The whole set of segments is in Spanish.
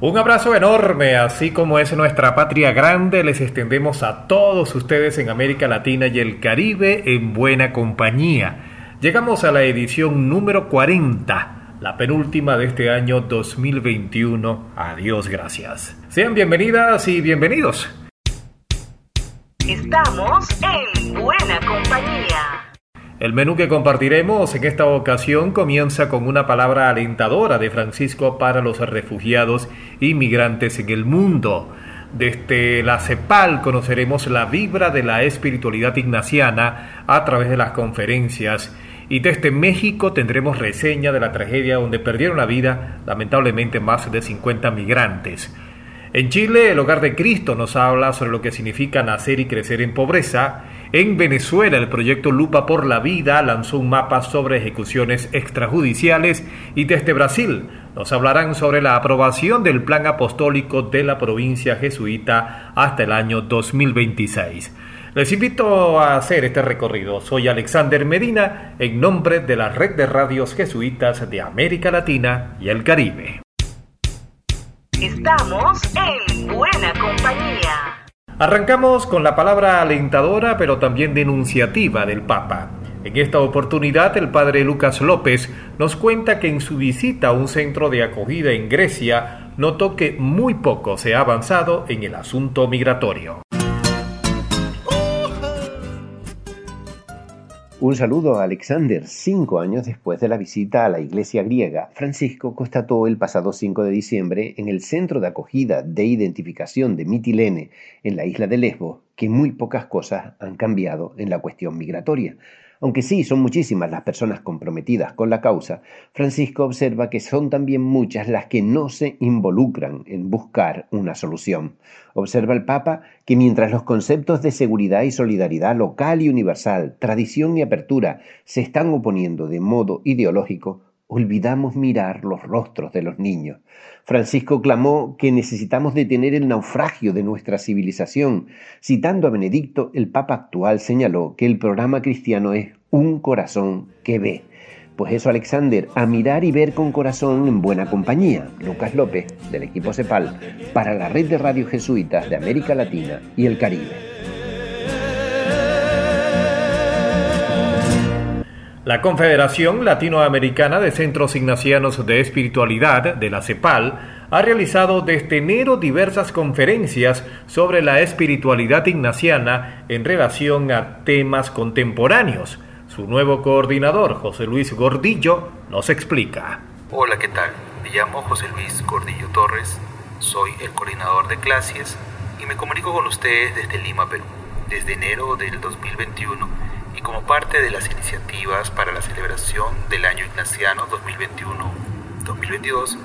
Un abrazo enorme, así como es nuestra patria grande, les extendemos a todos ustedes en América Latina y el Caribe en buena compañía. Llegamos a la edición número 40, la penúltima de este año 2021. Adiós, gracias. Sean bienvenidas y bienvenidos. Estamos en buena compañía. El menú que compartiremos en esta ocasión comienza con una palabra alentadora de Francisco para los refugiados y migrantes en el mundo. Desde la CEPAL conoceremos la vibra de la espiritualidad ignaciana a través de las conferencias y desde México tendremos reseña de la tragedia donde perdieron la vida lamentablemente más de 50 migrantes. En Chile, el Hogar de Cristo nos habla sobre lo que significa nacer y crecer en pobreza. En Venezuela, el proyecto Lupa por la Vida lanzó un mapa sobre ejecuciones extrajudiciales y desde Brasil nos hablarán sobre la aprobación del plan apostólico de la provincia jesuita hasta el año 2026. Les invito a hacer este recorrido. Soy Alexander Medina en nombre de la Red de Radios Jesuitas de América Latina y el Caribe. Estamos en buena compañía. Arrancamos con la palabra alentadora pero también denunciativa del Papa. En esta oportunidad el padre Lucas López nos cuenta que en su visita a un centro de acogida en Grecia notó que muy poco se ha avanzado en el asunto migratorio. Un saludo a Alexander. Cinco años después de la visita a la iglesia griega, Francisco constató el pasado 5 de diciembre en el centro de acogida de identificación de Mitilene en la isla de Lesbos que muy pocas cosas han cambiado en la cuestión migratoria. Aunque sí son muchísimas las personas comprometidas con la causa, Francisco observa que son también muchas las que no se involucran en buscar una solución. Observa el Papa que mientras los conceptos de seguridad y solidaridad local y universal, tradición y apertura se están oponiendo de modo ideológico, olvidamos mirar los rostros de los niños. Francisco clamó que necesitamos detener el naufragio de nuestra civilización. Citando a Benedicto, el Papa actual señaló que el programa cristiano es un corazón que ve. Pues eso, Alexander, a mirar y ver con corazón en buena compañía. Lucas López, del equipo CEPAL, para la red de radio jesuitas de América Latina y el Caribe. La Confederación Latinoamericana de Centros Ignacianos de Espiritualidad, de la CEPAL, ha realizado desde enero diversas conferencias sobre la espiritualidad ignaciana en relación a temas contemporáneos. Su nuevo coordinador, José Luis Gordillo, nos explica. Hola, ¿qué tal? Me llamo José Luis Gordillo Torres, soy el coordinador de clases y me comunico con ustedes desde Lima, Perú. Desde enero del 2021 y como parte de las iniciativas para la celebración del Año Ignaciano 2021-2022,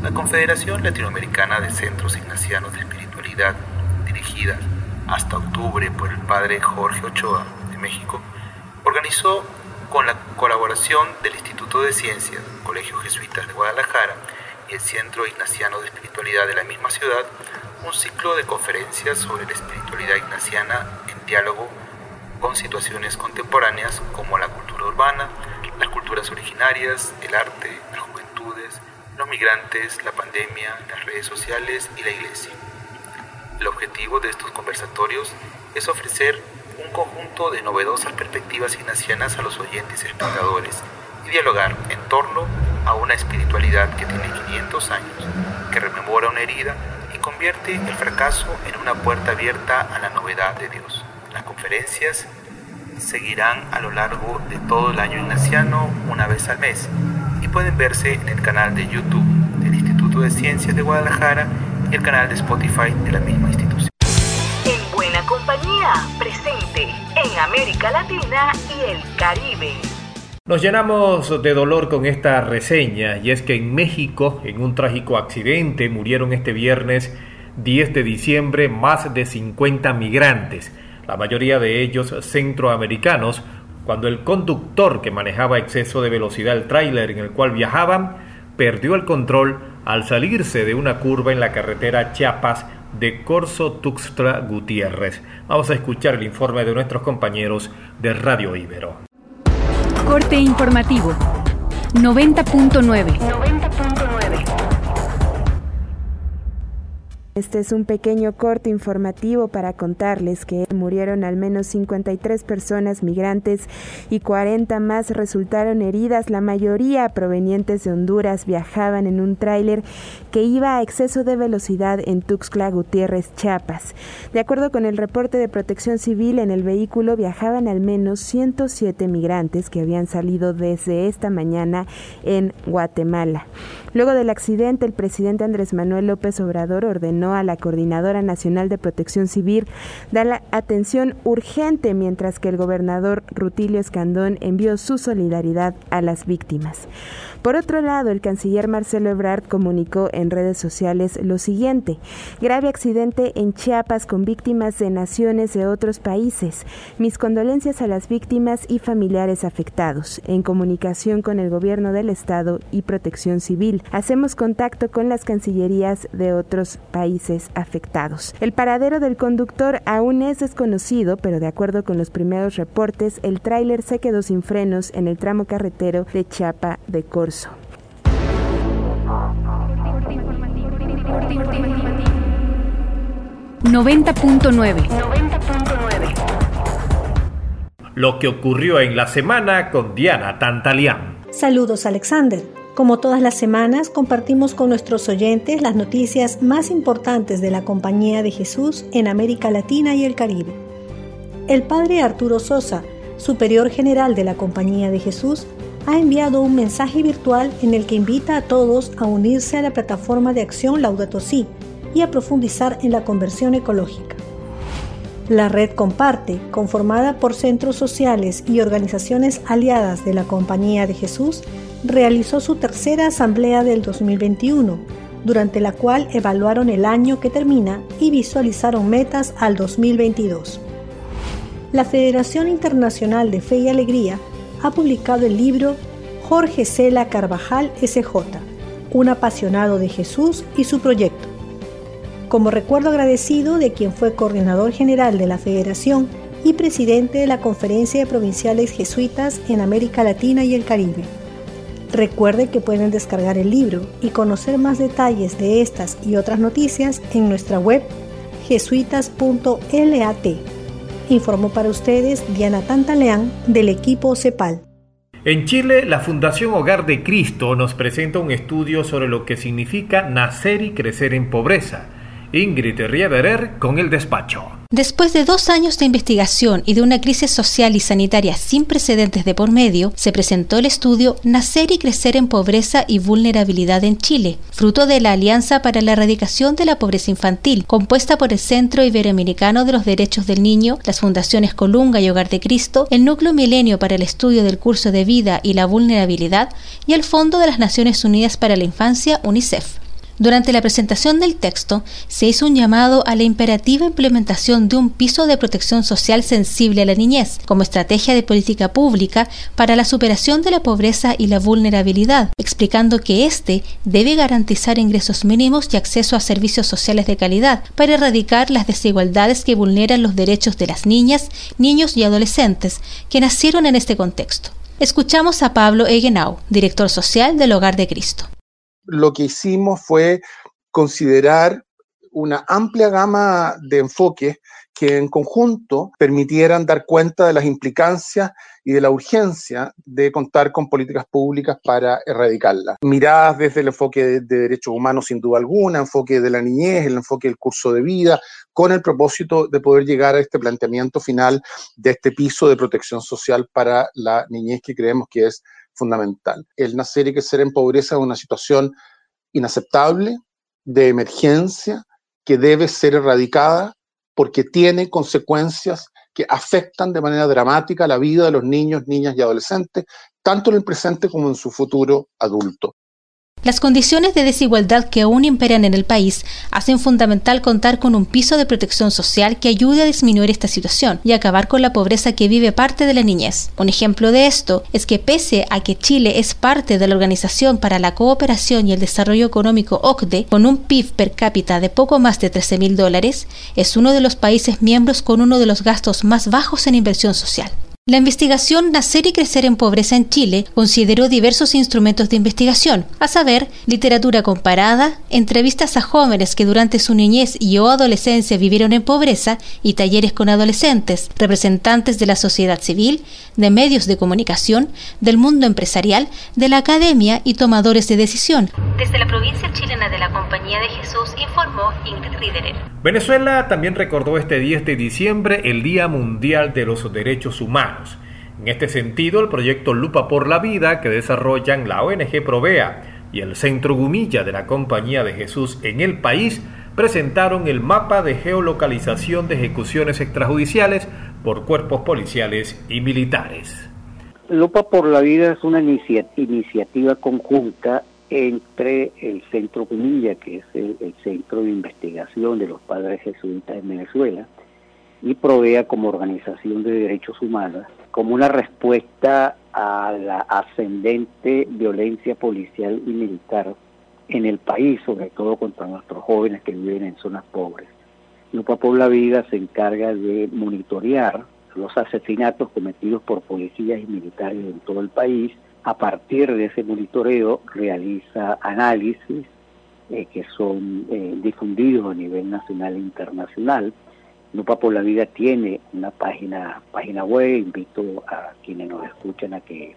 la Confederación Latinoamericana de Centros Ignacianos de Espiritualidad, dirigida hasta octubre por el padre Jorge Ochoa de México, organizó con la colaboración del Instituto de Ciencias, Colegio Jesuitas de Guadalajara y el Centro Ignaciano de Espiritualidad de la misma ciudad, un ciclo de conferencias sobre la espiritualidad ignaciana en diálogo con situaciones contemporáneas como la cultura urbana, las culturas originarias, el arte, las juventudes, los migrantes, la pandemia, las redes sociales y la iglesia. El objetivo de estos conversatorios es ofrecer un conjunto de novedosas perspectivas ignacianas a los oyentes espectadores y dialogar en torno a una espiritualidad que tiene 500 años, que rememora una herida y convierte el fracaso en una puerta abierta a la novedad de Dios. Las conferencias seguirán a lo largo de todo el año ignaciano una vez al mes y pueden verse en el canal de YouTube del Instituto de Ciencias de Guadalajara y el canal de Spotify de la misma institución. En buena compañía, presente en América Latina y el Caribe. Nos llenamos de dolor con esta reseña y es que en México, en un trágico accidente, murieron este viernes 10 de diciembre más de 50 migrantes, la mayoría de ellos centroamericanos, cuando el conductor que manejaba exceso de velocidad el tráiler en el cual viajaban perdió el control al salirse de una curva en la carretera Chiapas de Corso Tuxtla Gutiérrez. Vamos a escuchar el informe de nuestros compañeros de Radio Ibero. Corte informativo 90.9. 90.9. Este es un pequeño corte informativo para contarles que murieron al menos 53 personas migrantes y 40 más resultaron heridas. La mayoría provenientes de Honduras viajaban en un tráiler que iba a exceso de velocidad en Tuxtla Gutiérrez, Chiapas. De acuerdo con el reporte de Protección Civil, en el vehículo viajaban al menos 107 migrantes que habían salido desde esta mañana en Guatemala. Luego del accidente, el presidente Andrés Manuel López Obrador ordenó a la Coordinadora Nacional de Protección Civil dar la atención urgente, mientras que el gobernador Rutilio Escandón envió su solidaridad a las víctimas. Por otro lado, el canciller Marcelo Ebrard comunicó en redes sociales lo siguiente: grave accidente en Chiapas con víctimas de naciones de otros países. Mis condolencias a las víctimas y familiares afectados. En comunicación con el gobierno del estado y Protección Civil, hacemos contacto con las cancillerías de otros países afectados. El paradero del conductor aún es desconocido, pero de acuerdo con los primeros reportes, el tráiler se quedó sin frenos en el tramo carretero de Chiapa de Corzo. 90.9 Lo que ocurrió en la semana con Diana Tantalián. Saludos Alexander. Como todas las semanas, compartimos con nuestros oyentes las noticias más importantes de la Compañía de Jesús en América Latina y el Caribe. El padre Arturo Sosa, superior general de la Compañía de Jesús, ha enviado un mensaje virtual en el que invita a todos a unirse a la plataforma de acción Laudato Si y a profundizar en la conversión ecológica. La red Comparte, conformada por centros sociales y organizaciones aliadas de la Compañía de Jesús, realizó su tercera asamblea del 2021, durante la cual evaluaron el año que termina y visualizaron metas al 2022. La Federación Internacional de Fe y Alegría ha publicado el libro Jorge Cela Carvajal SJ, un apasionado de Jesús y su proyecto. Como recuerdo agradecido de quien fue coordinador general de la Federación y presidente de la Conferencia de Provinciales Jesuitas en América Latina y el Caribe. Recuerde que pueden descargar el libro y conocer más detalles de estas y otras noticias en nuestra web jesuitas.lat informó para ustedes Diana Tantaleán del equipo CEPAL. En Chile, la Fundación Hogar de Cristo nos presenta un estudio sobre lo que significa nacer y crecer en pobreza Ingrid Riederer con el despacho. Después de dos años de investigación y de una crisis social y sanitaria sin precedentes de por medio, se presentó el estudio Nacer y Crecer en Pobreza y Vulnerabilidad en Chile, fruto de la Alianza para la Erradicación de la Pobreza Infantil, compuesta por el Centro Iberoamericano de los Derechos del Niño, las Fundaciones Colunga y Hogar de Cristo, el Núcleo Milenio para el Estudio del Curso de Vida y la Vulnerabilidad y el Fondo de las Naciones Unidas para la Infancia, UNICEF. Durante la presentación del texto, se hizo un llamado a la imperativa implementación de un piso de protección social sensible a la niñez como estrategia de política pública para la superación de la pobreza y la vulnerabilidad, explicando que éste debe garantizar ingresos mínimos y acceso a servicios sociales de calidad para erradicar las desigualdades que vulneran los derechos de las niñas, niños y adolescentes que nacieron en este contexto. Escuchamos a Pablo Egenau, director social del Hogar de Cristo lo que hicimos fue considerar una amplia gama de enfoques que en conjunto permitieran dar cuenta de las implicancias y de la urgencia de contar con políticas públicas para erradicarla. Miradas desde el enfoque de, derechos humanos sin duda alguna, enfoque de la niñez, el enfoque del curso de vida, con el propósito de poder llegar a este planteamiento final de este piso de protección social para la niñez que creemos que es fundamental. El nacer y crecer en pobreza es una situación inaceptable, de emergencia, que debe ser erradicada porque tiene consecuencias que afectan de manera dramática la vida de los niños, niñas y adolescentes, tanto en el presente como en su futuro adulto. Las condiciones de desigualdad que aún imperan en el país hacen fundamental contar con un piso de protección social que ayude a disminuir esta situación y acabar con la pobreza que vive parte de la niñez. Un ejemplo de esto es que pese a que Chile es parte de la Organización para la Cooperación y el Desarrollo Económico OCDE, con un PIB per cápita de poco más de 13 mil dólares, es uno de los países miembros con uno de los gastos más bajos en inversión social. La investigación Nacer y Crecer en Pobreza en Chile consideró diversos instrumentos de investigación, a saber, literatura comparada, entrevistas a jóvenes que durante su niñez y o adolescencia vivieron en pobreza y talleres con adolescentes, representantes de la sociedad civil, de medios de comunicación, del mundo empresarial, de la academia y tomadores de decisión. Desde la provincia chilena de la Compañía de Jesús informó Ingrid Riederer. Venezuela también recordó este 10 de diciembre el Día Mundial de los Derechos Humanos en este sentido, el proyecto Lupa por la Vida que desarrollan la ONG Provea y el Centro Gumilla de la Compañía de Jesús en el país presentaron el mapa de geolocalización de ejecuciones extrajudiciales por cuerpos policiales y militares. Lupa por la Vida es una iniciativa conjunta entre el Centro Gumilla, que es el, Centro de Investigación de los Padres Jesuitas en Venezuela, y provea como organización de derechos humanos como una respuesta a la ascendente violencia policial y militar en el país, sobre todo contra nuestros jóvenes que viven en zonas pobres. Lupa por la Vida se encarga de monitorear los asesinatos cometidos por policías y militares en todo el país. A partir de ese monitoreo realiza análisis eh, que son eh, difundidos a nivel nacional e internacional Lupa por la Vida tiene una página, página web, invito a quienes nos escuchan a que,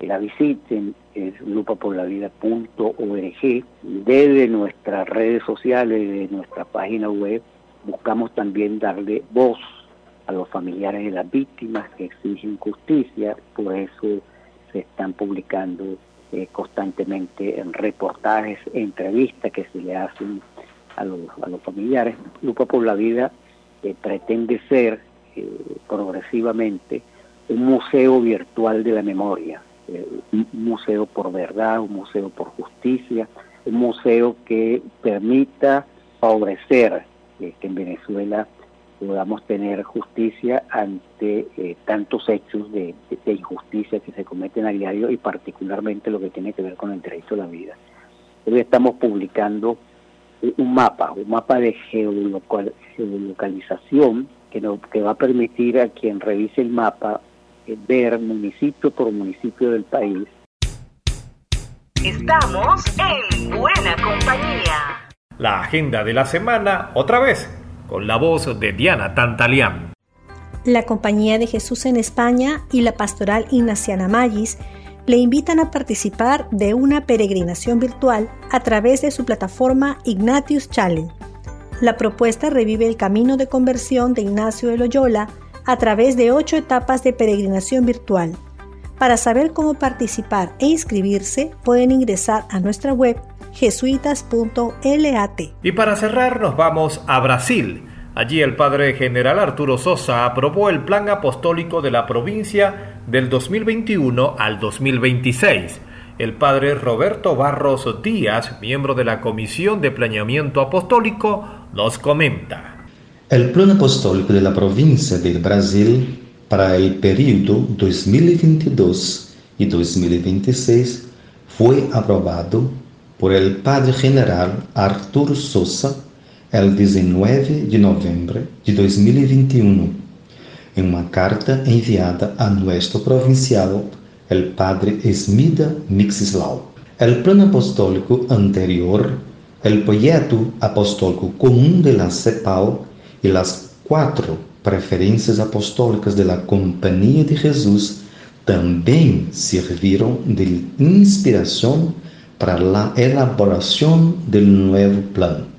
la visiten, es lupaporlavida.org. Desde nuestras redes sociales, de nuestra página web, buscamos también darle voz a los familiares de las víctimas que exigen justicia, por eso se están publicando eh, constantemente en reportajes, entrevistas que se le hacen a los, a los familiares. Lupa por la Vida pretende ser eh, progresivamente un museo virtual de la memoria, eh, un museo por verdad, un museo por justicia, un museo que permita favorecer eh, que en Venezuela podamos tener justicia ante tantos hechos de, injusticia que se cometen a diario y particularmente lo que tiene que ver con el derecho a la vida. Hoy estamos publicando un mapa, un mapa de geolocalización que, no, que va a permitir a quien revise el mapa eh, ver municipio por municipio del país. Estamos en buena compañía. La agenda de la semana, otra vez, con la voz de Diana Tantalián. La Compañía de Jesús en España y la Pastoral Ignaciana Magis le invitan a participar de una peregrinación virtual a través de su plataforma Ignatius Challenge. La propuesta revive el camino de conversión de Ignacio de Loyola a través de ocho etapas de peregrinación virtual. Para saber cómo participar e inscribirse, pueden ingresar a nuestra web jesuitas.lat. Y para cerrar, nos vamos a Brasil Allí el padre general Arturo Sosa aprobó el plan apostólico de la provincia del 2021 al 2026. El padre Roberto Barros Díaz, miembro de la Comisión de Planeamiento Apostólico, nos comenta. El plan apostólico de la provincia del Brasil para el periodo 2022 y 2026 fue aprobado por el padre general Arturo Sosa el 19 de novembro de 2021, em uma carta enviada a nosso provincial, el padre Esmida Mixislau. El plano apostólico anterior, el proyecto apostólico común de la CEPAL y las cuatro preferências apostólicas de la Compañía de Jesús também serviram de inspiração para a elaboração do novo plano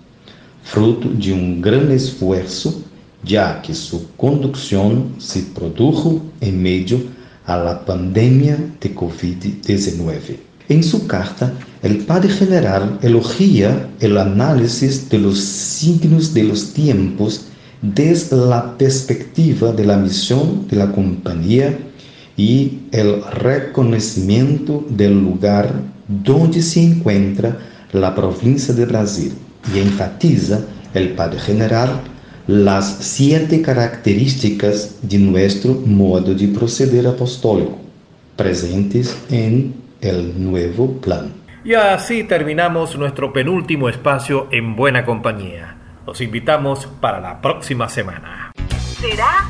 fruto de um grande esforço, já que sua condução se produjo em meio à pandemia de Covid-19. Em sua carta, o padre general elogia o análisis de los signos de los tiempos desde a perspectiva de la misión de la compañía y el reconocimiento del lugar donde se encuentra la provincia de Brasil y enfatiza el Padre General las siete características de nuestro modo de proceder apostólico, presentes en el nuevo plan. Y así terminamos nuestro penúltimo espacio en buena compañía. Los invitamos para la próxima semana. Será